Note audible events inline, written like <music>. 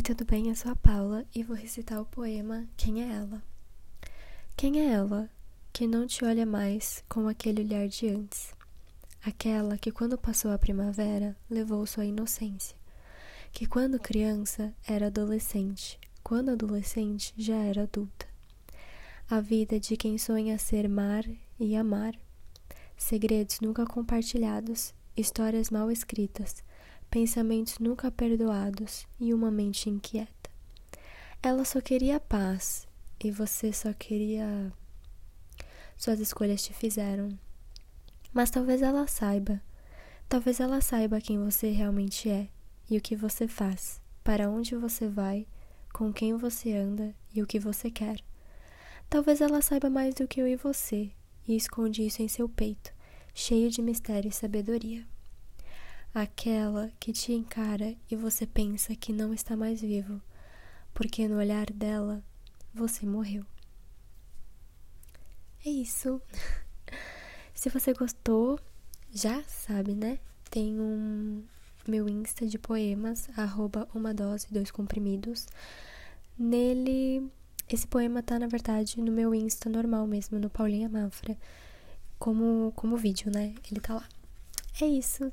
Oi, tudo bem? Eu sou a Paula e vou recitar o poema Quem é ela? Quem é ela que não te olha mais com aquele olhar de antes? Aquela que, quando passou a primavera, levou sua inocência. Que, quando criança, era adolescente, quando adolescente, já era adulta. A vida de quem sonha ser mar e amar. Segredos nunca compartilhados, histórias mal escritas pensamentos nunca perdoados e uma mente inquieta. Ela só queria paz e você só queria. Suas escolhas te fizeram. Mas talvez ela saiba. Talvez ela saiba quem você realmente é e o que você faz, para onde você vai, com quem você anda e o que você quer. Talvez ela saiba mais do que eu e você e esconde isso em seu peito, cheio de mistério e sabedoria aquela que te encara e você pensa que não está mais vivo, porque no olhar dela você morreu. É isso. <laughs> Se você gostou, já sabe, né? Tem um meu Insta de poemas, arroba uma dose, dois comprimidos. Nele, esse poema tá, na verdade, no meu Insta normal mesmo, no Paulinha Mafra, como, como vídeo, né? Ele tá lá. É isso.